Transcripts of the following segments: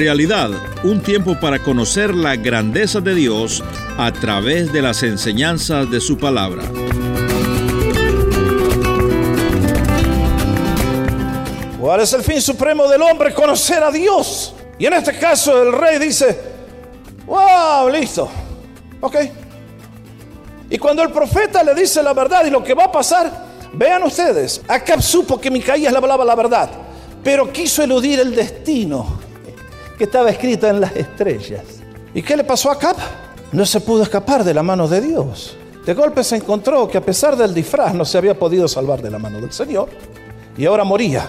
Realidad, un tiempo para conocer la grandeza de Dios a través de las enseñanzas de su palabra. ¿Cuál es el fin supremo del hombre? Conocer a Dios. Y en este caso el rey dice, wow, listo, ok. Y cuando el profeta le dice la verdad y lo que va a pasar, vean ustedes, Acab supo que Micaías le hablaba la verdad, pero quiso eludir el destino que estaba escrito en las estrellas. ¿Y qué le pasó a Acab? No se pudo escapar de la mano de Dios. De golpe se encontró que a pesar del disfraz no se había podido salvar de la mano del Señor y ahora moría.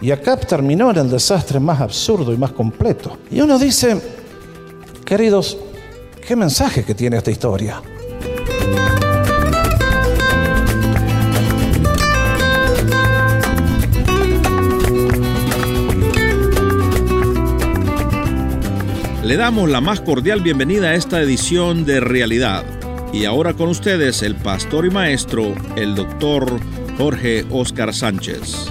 Y Acab terminó en el desastre más absurdo y más completo. Y uno dice, queridos, ¿qué mensaje que tiene esta historia? Le damos la más cordial bienvenida a esta edición de Realidad. Y ahora con ustedes el pastor y maestro, el doctor Jorge Oscar Sánchez.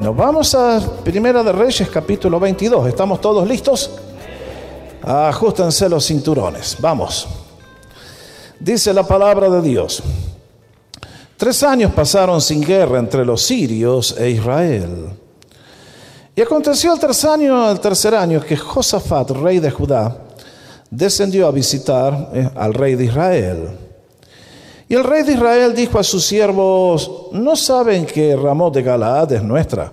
Nos vamos a Primera de Reyes capítulo 22. ¿Estamos todos listos? Ajustense los cinturones. Vamos. Dice la palabra de Dios. Tres años pasaron sin guerra entre los sirios e Israel. Y aconteció el tercer año, el tercer año que Josafat, rey de Judá, descendió a visitar eh, al rey de Israel. Y el rey de Israel dijo a sus siervos, ¿no saben que Ramón de Galaad es nuestra?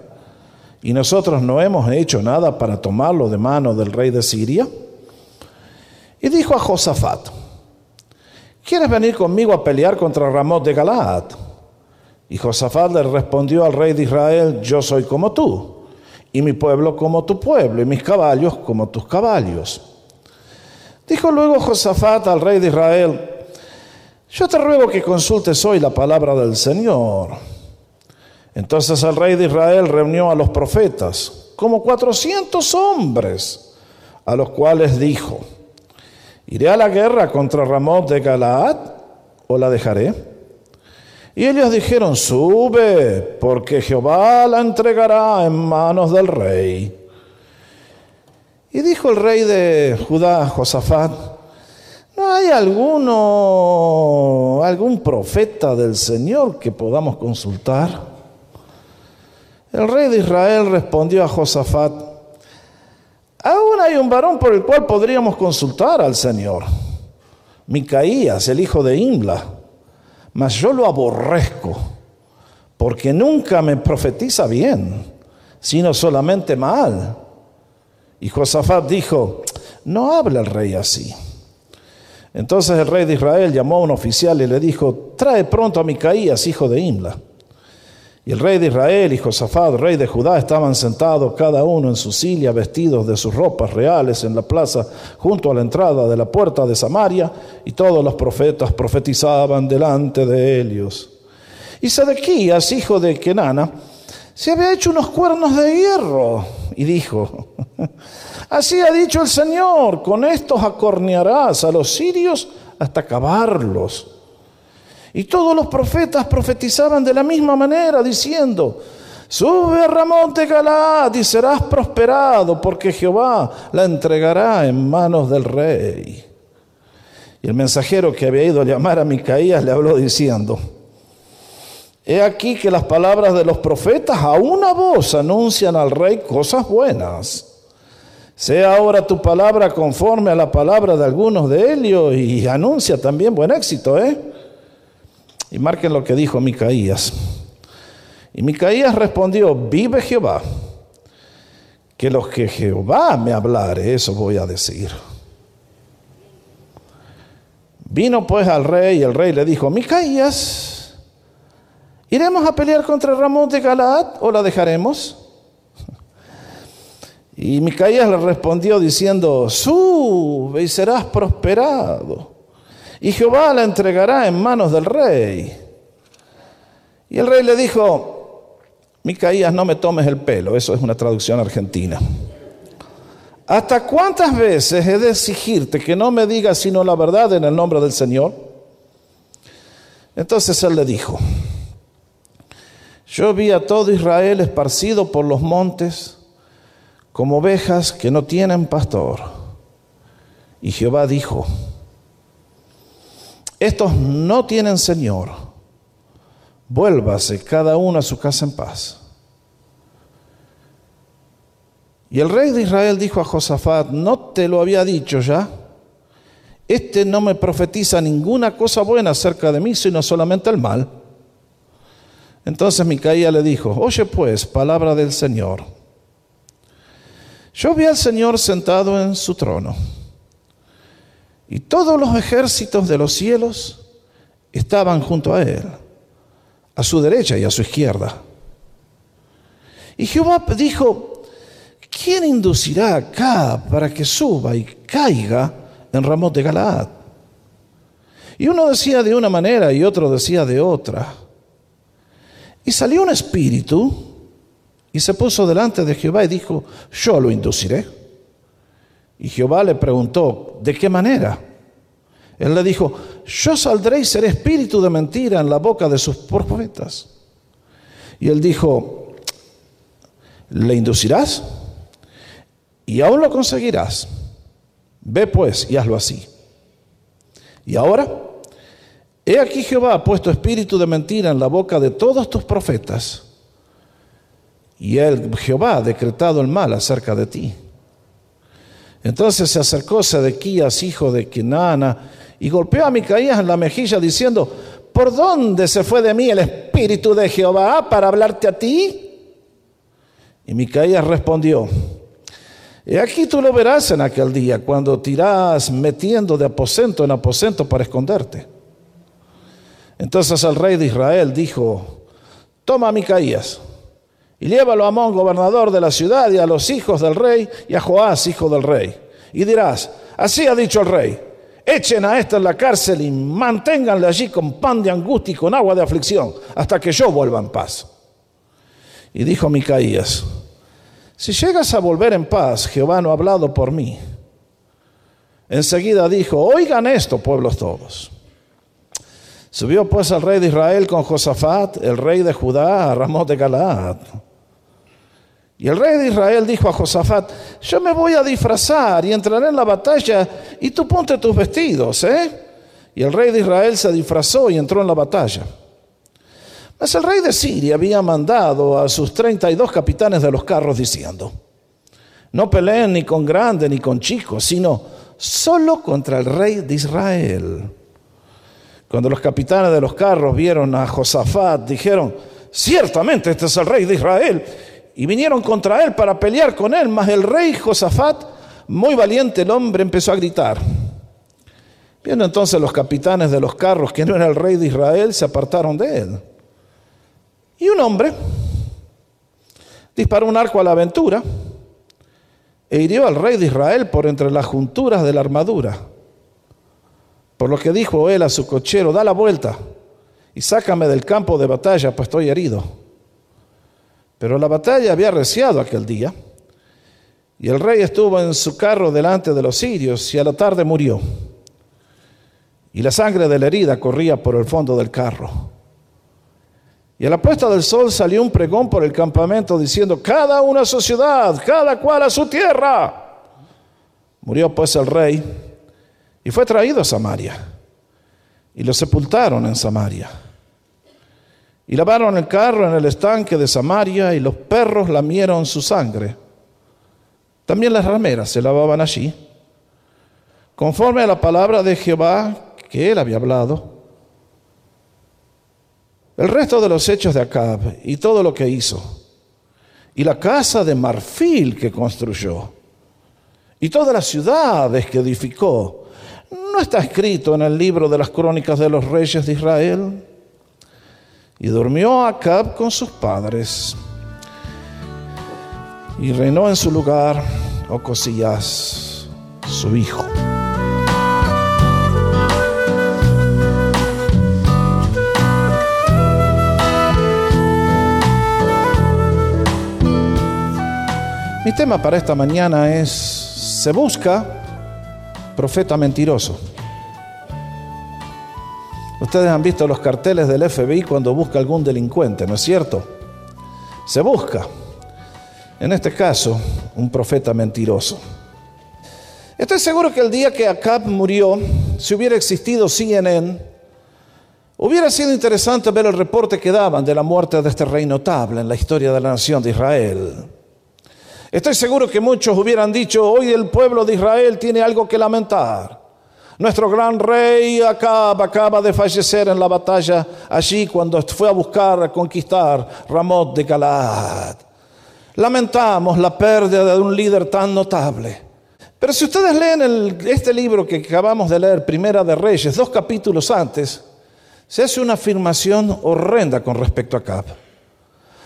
Y nosotros no hemos hecho nada para tomarlo de mano del rey de Siria. Y dijo a Josafat, ¿quieres venir conmigo a pelear contra Ramón de Galaad? Y Josafat le respondió al rey de Israel, yo soy como tú y mi pueblo como tu pueblo, y mis caballos como tus caballos. Dijo luego Josafat al rey de Israel, yo te ruego que consultes hoy la palabra del Señor. Entonces el rey de Israel reunió a los profetas, como cuatrocientos hombres, a los cuales dijo, ¿iré a la guerra contra Ramón de Galaad o la dejaré? Y ellos dijeron, sube, porque Jehová la entregará en manos del rey. Y dijo el rey de Judá, Josafat, ¿no hay alguno, algún profeta del Señor que podamos consultar? El rey de Israel respondió a Josafat, aún hay un varón por el cual podríamos consultar al Señor, Micaías, el hijo de Imla mas yo lo aborrezco, porque nunca me profetiza bien, sino solamente mal. Y Josafat dijo, no habla el rey así. Entonces el rey de Israel llamó a un oficial y le dijo, trae pronto a Micaías, hijo de Imla. Y el rey de Israel y Josafat, rey de Judá, estaban sentados cada uno en su silla, vestidos de sus ropas reales en la plaza, junto a la entrada de la puerta de Samaria, y todos los profetas profetizaban delante de ellos. Y Sedequías, hijo de Kenana, se había hecho unos cuernos de hierro, y dijo, así ha dicho el Señor, con estos acornearás a los sirios hasta acabarlos. Y todos los profetas profetizaban de la misma manera, diciendo, sube a Ramón de Galaad y serás prosperado, porque Jehová la entregará en manos del rey. Y el mensajero que había ido a llamar a Micaías le habló diciendo, he aquí que las palabras de los profetas a una voz anuncian al rey cosas buenas. Sea ahora tu palabra conforme a la palabra de algunos de ellos y anuncia también buen éxito, ¿eh? Y marquen lo que dijo Micaías. Y Micaías respondió, vive Jehová, que los que Jehová me hablare, eso voy a decir. Vino pues al rey y el rey le dijo, Micaías, ¿iremos a pelear contra Ramón de Galaad o la dejaremos? Y Micaías le respondió diciendo, sube y serás prosperado y Jehová la entregará en manos del rey. Y el rey le dijo, Micaías, no me tomes el pelo, eso es una traducción argentina. ¿Hasta cuántas veces he de exigirte que no me digas sino la verdad en el nombre del Señor? Entonces él le dijo, yo vi a todo Israel esparcido por los montes, como ovejas que no tienen pastor. Y Jehová dijo, estos no tienen Señor, vuélvase cada uno a su casa en paz. Y el rey de Israel dijo a Josafat, ¿no te lo había dicho ya? Este no me profetiza ninguna cosa buena acerca de mí, sino solamente el mal. Entonces Micaía le dijo, oye pues, palabra del Señor. Yo vi al Señor sentado en su trono, y todos los ejércitos de los cielos estaban junto a él, a su derecha y a su izquierda. Y Jehová dijo, ¿quién inducirá acá para que suba y caiga en Ramón de Galaad? Y uno decía de una manera y otro decía de otra. Y salió un espíritu y se puso delante de Jehová y dijo, yo lo induciré. Y Jehová le preguntó, ¿de qué manera? Él le dijo, yo saldré y seré espíritu de mentira en la boca de sus profetas. Y él dijo, ¿le inducirás? Y aún lo conseguirás. Ve pues y hazlo así. Y ahora He aquí Jehová ha puesto espíritu de mentira en la boca de todos tus profetas, y él, Jehová, ha decretado el mal acerca de ti. Entonces se acercó Sedequías, hijo de Kenana, y golpeó a Micaías en la mejilla diciendo, ¿por dónde se fue de mí el espíritu de Jehová para hablarte a ti? Y Micaías respondió, He aquí tú lo verás en aquel día, cuando tirás metiendo de aposento en aposento para esconderte. Entonces el rey de Israel dijo, toma a Micaías y llévalo a Amón, gobernador de la ciudad, y a los hijos del rey, y a Joás, hijo del rey. Y dirás, así ha dicho el rey, echen a este en la cárcel y manténganle allí con pan de angustia y con agua de aflicción, hasta que yo vuelva en paz. Y dijo Micaías, si llegas a volver en paz, Jehová no ha hablado por mí. Enseguida dijo, oigan esto, pueblos todos. Subió pues el rey de Israel con Josafat, el rey de Judá, a Ramón de Galaad. Y el rey de Israel dijo a Josafat, yo me voy a disfrazar y entraré en la batalla y tú ponte tus vestidos, ¿eh? Y el rey de Israel se disfrazó y entró en la batalla. Mas el rey de Siria había mandado a sus 32 capitanes de los carros diciendo, no peleen ni con grandes ni con chicos, sino solo contra el rey de Israel. Cuando los capitanes de los carros vieron a Josafat, dijeron, ciertamente este es el rey de Israel. Y vinieron contra él para pelear con él, mas el rey Josafat, muy valiente el hombre, empezó a gritar. Viendo entonces los capitanes de los carros que no era el rey de Israel, se apartaron de él. Y un hombre disparó un arco a la aventura e hirió al rey de Israel por entre las junturas de la armadura. Por lo que dijo él a su cochero, da la vuelta y sácame del campo de batalla, pues estoy herido. Pero la batalla había reciado aquel día, y el rey estuvo en su carro delante de los sirios, y a la tarde murió. Y la sangre de la herida corría por el fondo del carro. Y a la puesta del sol salió un pregón por el campamento diciendo, cada uno a su ciudad, cada cual a su tierra. Murió pues el rey y fue traído a Samaria. Y lo sepultaron en Samaria. Y lavaron el carro en el estanque de Samaria y los perros lamieron su sangre. También las rameras se lavaban allí. Conforme a la palabra de Jehová que él había hablado. El resto de los hechos de Acab y todo lo que hizo. Y la casa de marfil que construyó. Y todas las ciudades que edificó no está escrito en el libro de las crónicas de los reyes de Israel. Y durmió Acab con sus padres. Y reinó en su lugar Ocosías, su hijo. Mi tema para esta mañana es, se busca profeta mentiroso. Ustedes han visto los carteles del FBI cuando busca algún delincuente, ¿no es cierto? Se busca. En este caso, un profeta mentiroso. Estoy seguro que el día que Acab murió, si hubiera existido CNN, hubiera sido interesante ver el reporte que daban de la muerte de este rey notable en la historia de la nación de Israel. Estoy seguro que muchos hubieran dicho, hoy el pueblo de Israel tiene algo que lamentar. Nuestro gran rey Acab acaba de fallecer en la batalla allí cuando fue a buscar, a conquistar Ramot de Galaad. Lamentamos la pérdida de un líder tan notable. Pero si ustedes leen este libro que acabamos de leer, Primera de Reyes, dos capítulos antes, se hace una afirmación horrenda con respecto a Acab.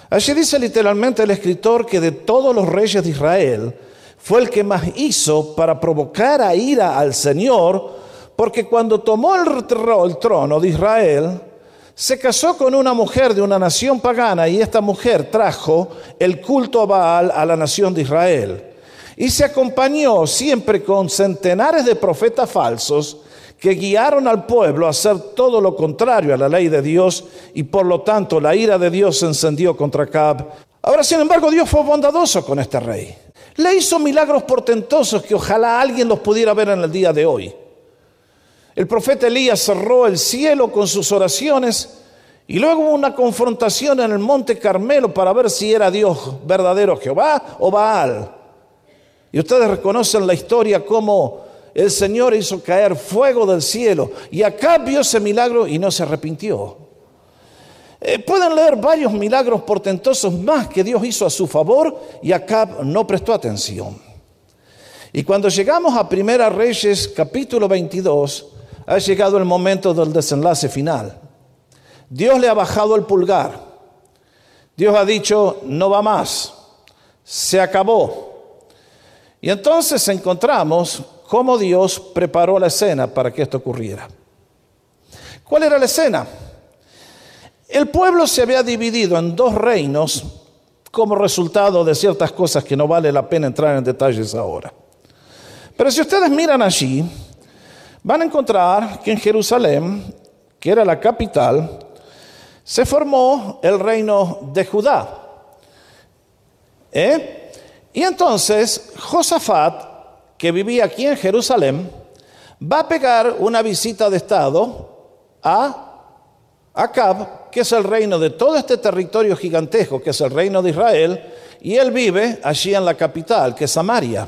Allí dice literalmente el escritor que de todos los reyes de Israel fue el que más hizo para provocar a ira al Señor, porque cuando tomó el, trono de Israel, se casó con una mujer de una nación pagana y esta mujer trajo el culto a Baal a la nación de Israel y se acompañó siempre con centenares de profetas falsos que guiaron al pueblo a hacer todo lo contrario a la ley de Dios y por lo tanto la ira de Dios se encendió contra Cab. Ahora, sin embargo, Dios fue bondadoso con este rey. Le hizo milagros portentosos que ojalá alguien los pudiera ver en el día de hoy. El profeta Elías cerró el cielo con sus oraciones y luego hubo una confrontación en el monte Carmelo para ver si era Dios verdadero Jehová o Baal. Y ustedes reconocen la historia como el Señor hizo caer fuego del cielo y acá vio ese milagro y no se arrepintió. Eh, pueden leer varios milagros portentosos más que Dios hizo a su favor y Acab no prestó atención. Y cuando llegamos a Primera Reyes capítulo 22, ha llegado el momento del desenlace final. Dios le ha bajado el pulgar. Dios ha dicho, no va más, se acabó. Y entonces encontramos cómo Dios preparó la escena para que esto ocurriera. ¿Cuál era la escena? El pueblo se había dividido en dos reinos como resultado de ciertas cosas que no vale la pena entrar en detalles ahora. Pero si ustedes miran allí, van a encontrar que en Jerusalén, que era la capital, se formó el reino de Judá. ¿Eh? Y entonces Josafat, que vivía aquí en Jerusalén, va a pegar una visita de Estado a Acab, que es el reino de todo este territorio gigantesco, que es el reino de Israel, y él vive allí en la capital, que es Samaria.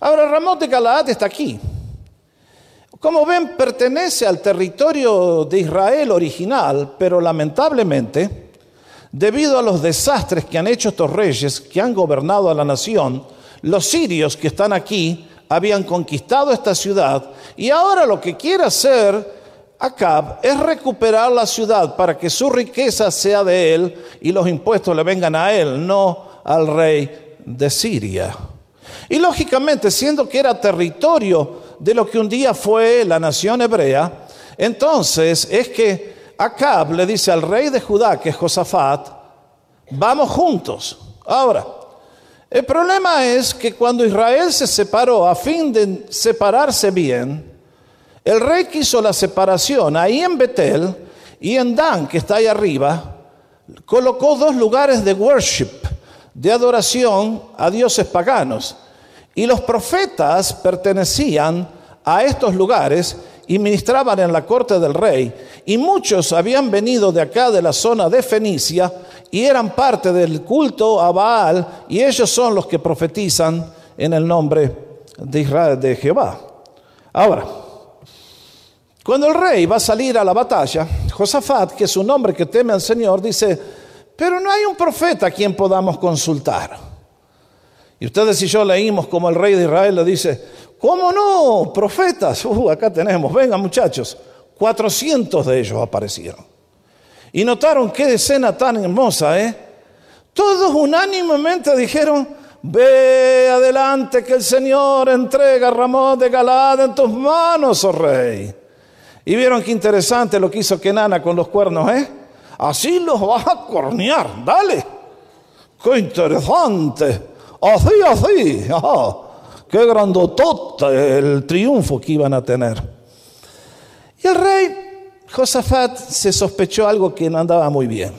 Ahora, Ramón de Galaad está aquí. Como ven, pertenece al territorio de Israel original, pero lamentablemente Debido a los desastres que han hecho estos reyes que han gobernado a la nación, los sirios que están aquí habían conquistado esta ciudad y ahora lo que quiere hacer Acab es recuperar la ciudad para que su riqueza sea de él y los impuestos le vengan a él, no al rey de Siria. Y lógicamente, siendo que era territorio de lo que un día fue la nación hebrea, entonces es que Acab le dice al rey de Judá, que es Josafat, vamos juntos. Ahora, el problema es que cuando Israel se separó a fin de separarse bien, el rey quiso la separación ahí en Betel y en Dan, que está ahí arriba, colocó dos lugares de worship, de adoración a dioses paganos. Y los profetas pertenecían a estos lugares y ministraban en la corte del rey. Y muchos habían venido de acá, de la zona de Fenicia, y eran parte del culto a Baal, y ellos son los que profetizan en el nombre de Israel, de Jehová. Ahora, cuando el rey va a salir a la batalla, Josafat, que es un hombre que teme al Señor, dice, pero no hay un profeta a quien podamos consultar. Y ustedes y yo leímos como el rey de Israel le dice, ¿Cómo no? Profetas. Uh, acá tenemos. Venga muchachos. 400 de ellos aparecieron. Y notaron qué escena tan hermosa, ¿eh? Todos unánimemente dijeron, ve adelante que el Señor entrega a Ramón de Galad en tus manos, oh rey. Y vieron qué interesante lo que hizo Kenana con los cuernos, ¿eh? Así los vas a cornear, dale. Qué interesante. Así, así. Ajá. Qué grandotota el triunfo que iban a tener. Y el rey Josafat se sospechó algo que no andaba muy bien.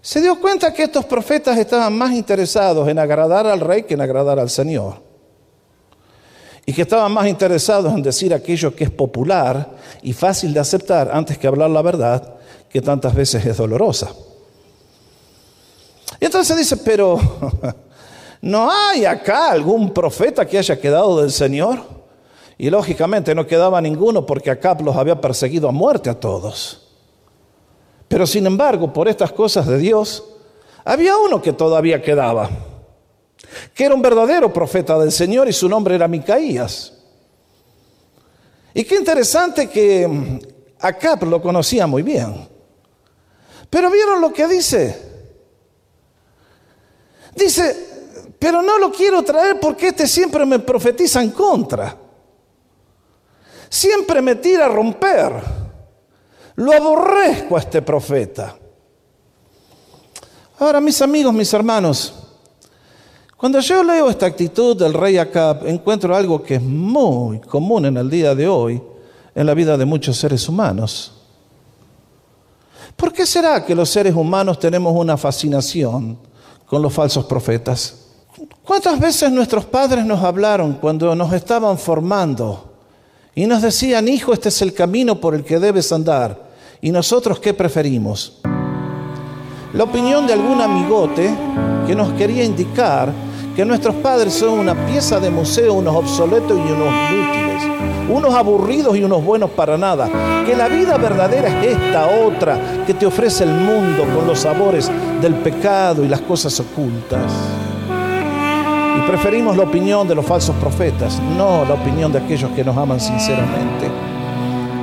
se dio cuenta que estos profetas estaban más interesados en agradar al rey que en agradar al Señor. Y que estaban más interesados en decir aquello que es popular y fácil de aceptar antes que hablar la verdad, que tantas veces es dolorosa. Y entonces dice, pero ¿no hay acá algún profeta que haya quedado del Señor? Y lógicamente no quedaba ninguno porque Acab los había perseguido a muerte a todos. Pero sin embargo, por estas cosas de Dios, había uno que todavía quedaba, que era un verdadero profeta del Señor y su nombre era Micaías. Y qué interesante que mm, Acab lo conocía muy bien. Pero vieron lo que dice. Dice, pero no lo quiero traer porque este siempre me profetiza en contra. Siempre me tira a romper. Lo aborrezco a este profeta. Ahora, mis amigos, mis hermanos, cuando yo leo esta actitud del rey Acab, encuentro algo que es muy común en el día de hoy en la vida de muchos seres humanos. ¿Por qué será que los seres humanos tenemos una fascinación con los falsos profetas? ¿Cuántas veces nuestros padres nos hablaron cuando nos estaban formando y nos decían, hijo, este es el camino por el que debes andar? ¿Y nosotros qué preferimos? La opinión de algún amigote que nos quería indicar que nuestros padres son una pieza de museo, unos obsoletos y unos inútiles, unos aburridos y unos buenos para nada, que la vida verdadera es esta otra que te ofrece el mundo con los sabores del pecado y las cosas ocultas. Preferimos la opinión de los falsos profetas, no la opinión de aquellos que nos aman sinceramente.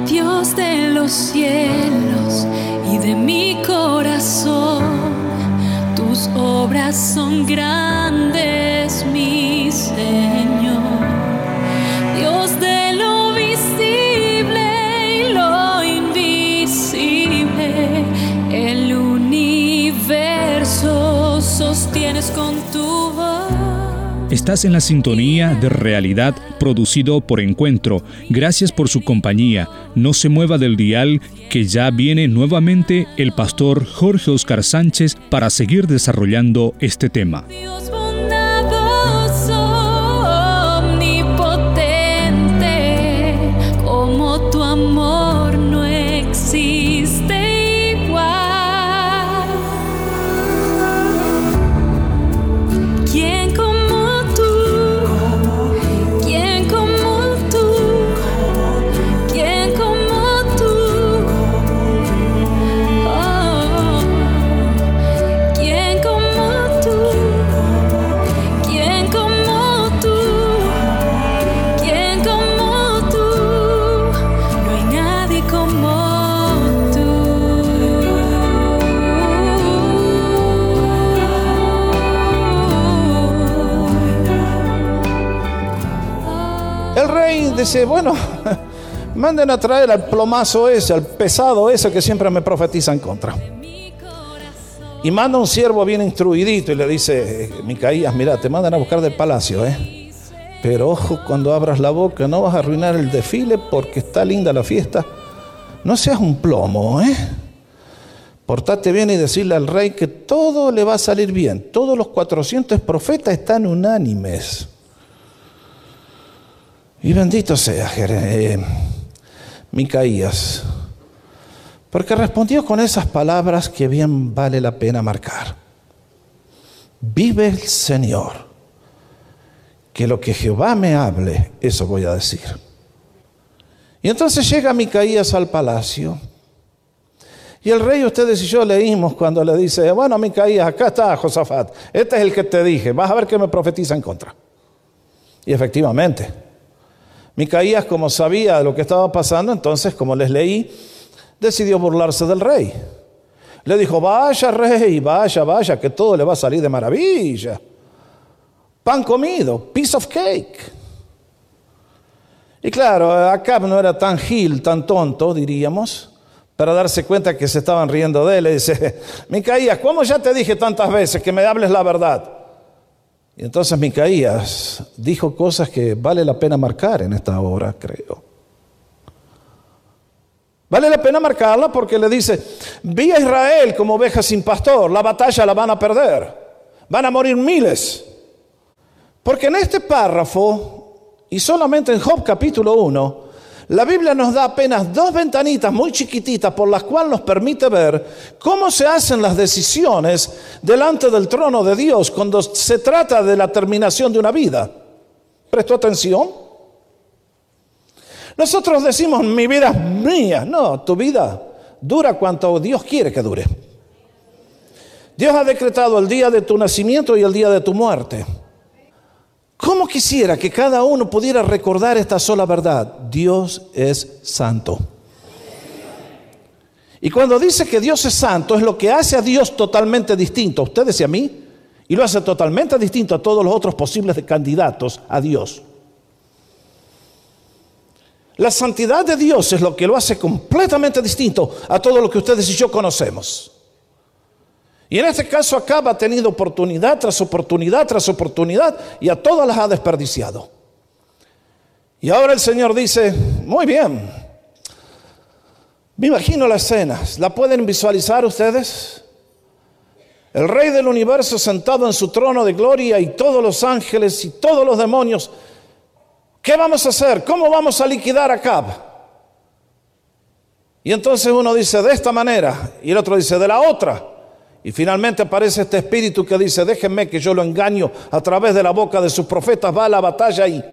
Dios de los cielos y de mi corazón, tus obras son grandes, mi Señor. Dios de lo visible y lo invisible, el universo sostienes con tu Estás en la sintonía de realidad producido por Encuentro. Gracias por su compañía. No se mueva del dial que ya viene nuevamente el pastor Jorge Oscar Sánchez para seguir desarrollando este tema. Dice, bueno, manden a traer al plomazo ese, al pesado ese que siempre me profetiza en contra. Y manda un siervo bien instruidito y le dice, Micaías, mira, te mandan a buscar del palacio, ¿eh? Pero ojo, cuando abras la boca no vas a arruinar el desfile porque está linda la fiesta. No seas un plomo, ¿eh? Portate bien y decirle al rey que todo le va a salir bien. Todos los 400 profetas están unánimes. Y bendito sea eh, Micaías, porque respondió con esas palabras que bien vale la pena marcar. Vive el Señor, que lo que Jehová me hable, eso voy a decir. Y entonces llega Micaías al palacio. Y el rey, ustedes y yo leímos cuando le dice, bueno, Micaías, acá está Josafat, este es el que te dije, vas a ver que me profetiza en contra. Y efectivamente, Micaías, como sabía lo que estaba pasando, entonces, como les leí, decidió burlarse del rey. Le dijo, vaya rey, vaya, vaya, que todo le va a salir de maravilla. Pan comido, piece of cake. Y claro, Acab no era tan gil, tan tonto, diríamos, para darse cuenta que se estaban riendo de él. Le dice, Micaías, ¿cómo ya te dije tantas veces que me hables la verdad? Y entonces Micaías dijo cosas que vale la pena marcar en esta hora, creo. Vale la pena marcarla porque le dice, vi a Israel como oveja sin pastor, la batalla la van a perder, van a morir miles. Porque en este párrafo, y solamente en Job capítulo 1, la Biblia nos da apenas dos ventanitas muy chiquititas por las cuales nos permite ver cómo se hacen las decisiones delante del trono de Dios cuando se trata de la terminación de una vida. ¿Prestó atención? Nosotros decimos, mi vida es mía. No, tu vida dura cuanto Dios quiere que dure. Dios ha decretado el día de tu nacimiento y el día de tu muerte. ¿Cómo quisiera que cada uno pudiera recordar esta sola verdad? Dios es santo. Y cuando dice que Dios es santo, es lo que hace a Dios totalmente distinto a ustedes y a mí, y lo hace totalmente distinto a todos los otros posibles candidatos a Dios. La santidad de Dios es lo que lo hace completamente distinto a todo lo que ustedes y yo conocemos. Y en este caso Acab ha tenido oportunidad tras oportunidad tras oportunidad y a todas las ha desperdiciado. Y ahora el Señor dice, muy bien, me imagino la escena, ¿la pueden visualizar ustedes? El rey del universo sentado en su trono de gloria y todos los ángeles y todos los demonios. ¿Qué vamos a hacer? ¿Cómo vamos a liquidar a Acab? Y entonces uno dice de esta manera y el otro dice de la otra. Y finalmente aparece este espíritu que dice, déjenme que yo lo engaño a través de la boca de sus profetas, va a la batalla y...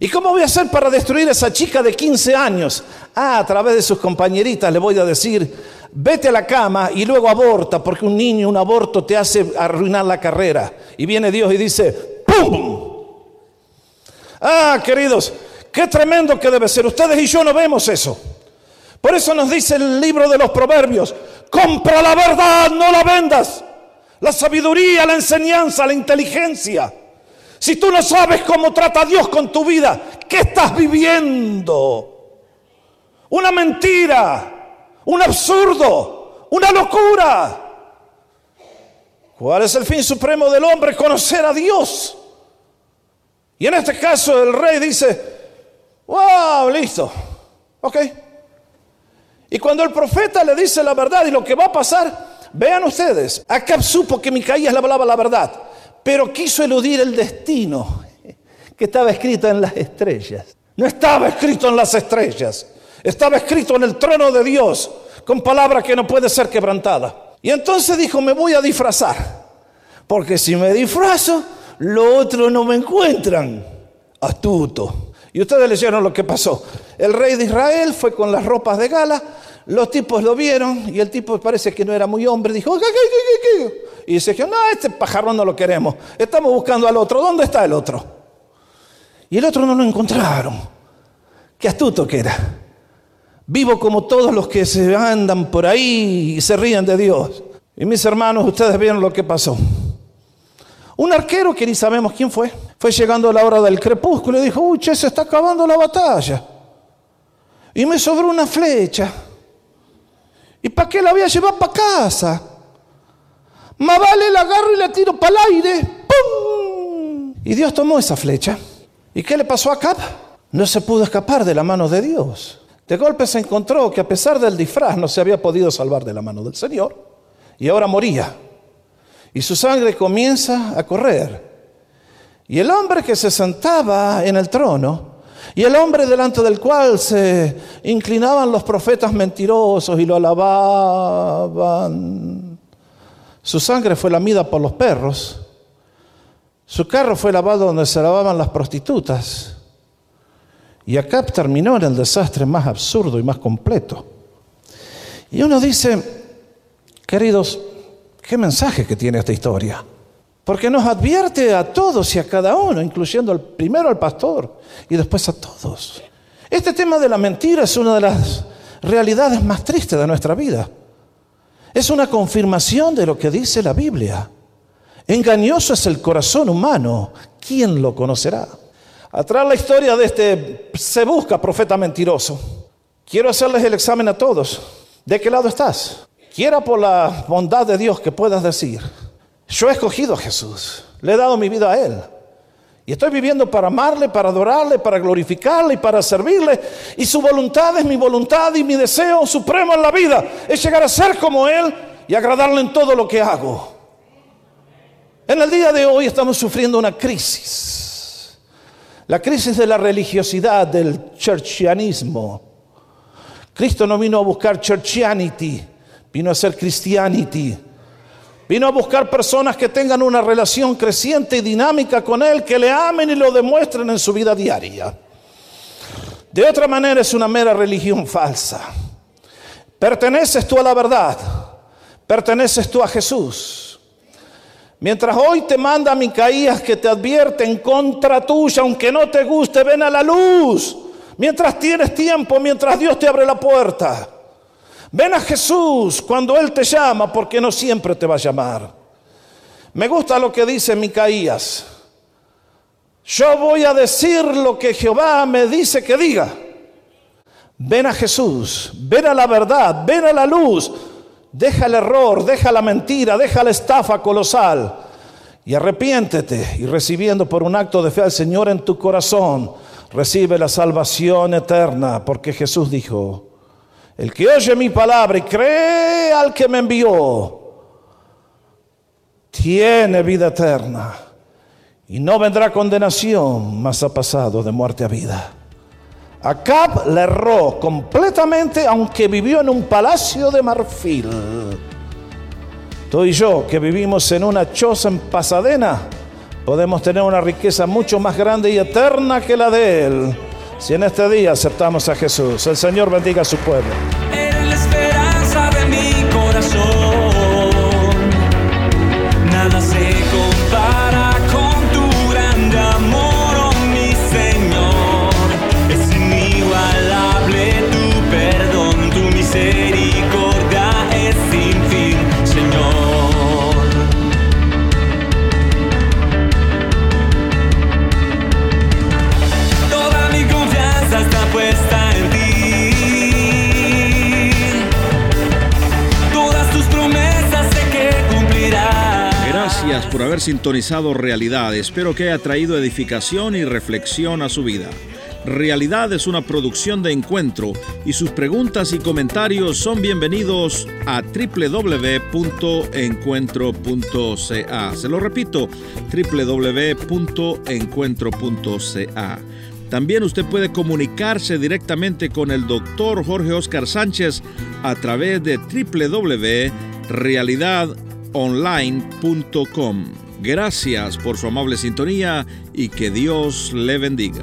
¿Y cómo voy a hacer para destruir a esa chica de 15 años? Ah, a través de sus compañeritas le voy a decir, vete a la cama y luego aborta, porque un niño, un aborto te hace arruinar la carrera. Y viene Dios y dice, ¡pum! Ah, queridos, qué tremendo que debe ser. Ustedes y yo no vemos eso. Por eso nos dice el libro de los proverbios, compra la verdad, no la vendas. La sabiduría, la enseñanza, la inteligencia. Si tú no sabes cómo trata Dios con tu vida, ¿qué estás viviendo? Una mentira, un absurdo, una locura. ¿Cuál es el fin supremo del hombre? Conocer a Dios. Y en este caso el rey dice, wow, listo, ok. Y cuando el profeta le dice la verdad y lo que va a pasar, vean ustedes, Acab supo que Micaías le hablaba la verdad, pero quiso eludir el destino que estaba escrito en las estrellas. No estaba escrito en las estrellas, estaba escrito en el trono de Dios, con palabra que no puede ser quebrantada. Y entonces dijo, me voy a disfrazar, porque si me disfrazo, lo otro no me encuentran. Astuto. Y ustedes leyeron lo que pasó. El rey de Israel fue con las ropas de gala, los tipos lo vieron y el tipo parece que no era muy hombre, dijo, ¿qué, qué, qué, y dice, no, este pajarón no lo queremos, estamos buscando al otro, ¿dónde está el otro? Y el otro no lo encontraron. Qué astuto que era. Vivo como todos los que se andan por ahí y se ríen de Dios. Y mis hermanos, ustedes vieron lo que pasó. Un arquero que ni sabemos quién fue, fue llegando a la hora del crepúsculo y dijo, uy, che, se está acabando la batalla. Y me sobró una flecha. ¿Y para qué la voy a llevar para casa? Más vale la agarro y la tiro para el aire. ¡Pum! Y Dios tomó esa flecha. ¿Y qué le pasó a Cap? No se pudo escapar de la mano de Dios. De golpe se encontró que a pesar del disfraz no se había podido salvar de la mano del Señor. Y ahora moría y su sangre comienza a correr. Y el hombre que se sentaba en el trono, y el hombre delante del cual se inclinaban los profetas mentirosos y lo alababan, su sangre fue lamida por los perros, su carro fue lavado donde se lavaban las prostitutas, y Acab terminó en el desastre más absurdo y más completo. Y uno dice, queridos, Qué mensaje que tiene esta historia. Porque nos advierte a todos y a cada uno, incluyendo al, primero al pastor y después a todos. Este tema de la mentira es una de las realidades más tristes de nuestra vida. Es una confirmación de lo que dice la Biblia. Engañoso es el corazón humano. ¿Quién lo conocerá? Atrás la historia de este se busca profeta mentiroso. Quiero hacerles el examen a todos. ¿De qué lado estás? Quiera por la bondad de Dios que puedas decir, yo he escogido a Jesús, le he dado mi vida a Él. Y estoy viviendo para amarle, para adorarle, para glorificarle y para servirle. Y su voluntad es mi voluntad y mi deseo supremo en la vida es llegar a ser como Él y agradarle en todo lo que hago. En el día de hoy estamos sufriendo una crisis. La crisis de la religiosidad, del churchianismo. Cristo no vino a buscar churchianity, vino a ser Christianity. Vino a buscar personas que tengan una relación creciente y dinámica con Él, que le amen y lo demuestren en su vida diaria. De otra manera es una mera religión falsa. Perteneces tú a la verdad, perteneces tú a Jesús. Mientras hoy te manda Micaías que te advierte en contra tuya, aunque no te guste, ven a la luz. Mientras tienes tiempo, mientras Dios te abre la puerta. Ven a Jesús cuando Él te llama, porque no siempre te va a llamar. Me gusta lo que dice Micaías. Yo voy a decir lo que Jehová me dice que diga. Ven a Jesús, ven a la verdad, ven a la luz. Deja el error, deja la mentira, deja la estafa colosal. Y arrepiéntete y recibiendo por un acto de fe al Señor en tu corazón, recibe la salvación eterna, porque Jesús dijo, el que oye mi palabra y cree al que me envió, tiene vida eterna y no vendrá condenación, mas ha pasado de muerte a vida. Acab le erró completamente, aunque vivió en un palacio de marfil. Tú y yo, que vivimos en una choza en Pasadena, podemos tener una riqueza mucho más grande y eterna que la de Él si en este día aceptamos a Jesús. El Señor bendiga a su pueblo. Por haber sintonizado Realidad. Espero que haya traído edificación y reflexión a su vida. Realidad es una producción de encuentro y sus preguntas y comentarios son bienvenidos a www.encuentro.ca. Se lo repito, www.encuentro.ca. También usted puede comunicarse directamente con el doctor Jorge Oscar Sánchez a través de www.realidadonline.com. Gracias por su amable sintonía y que Dios le bendiga.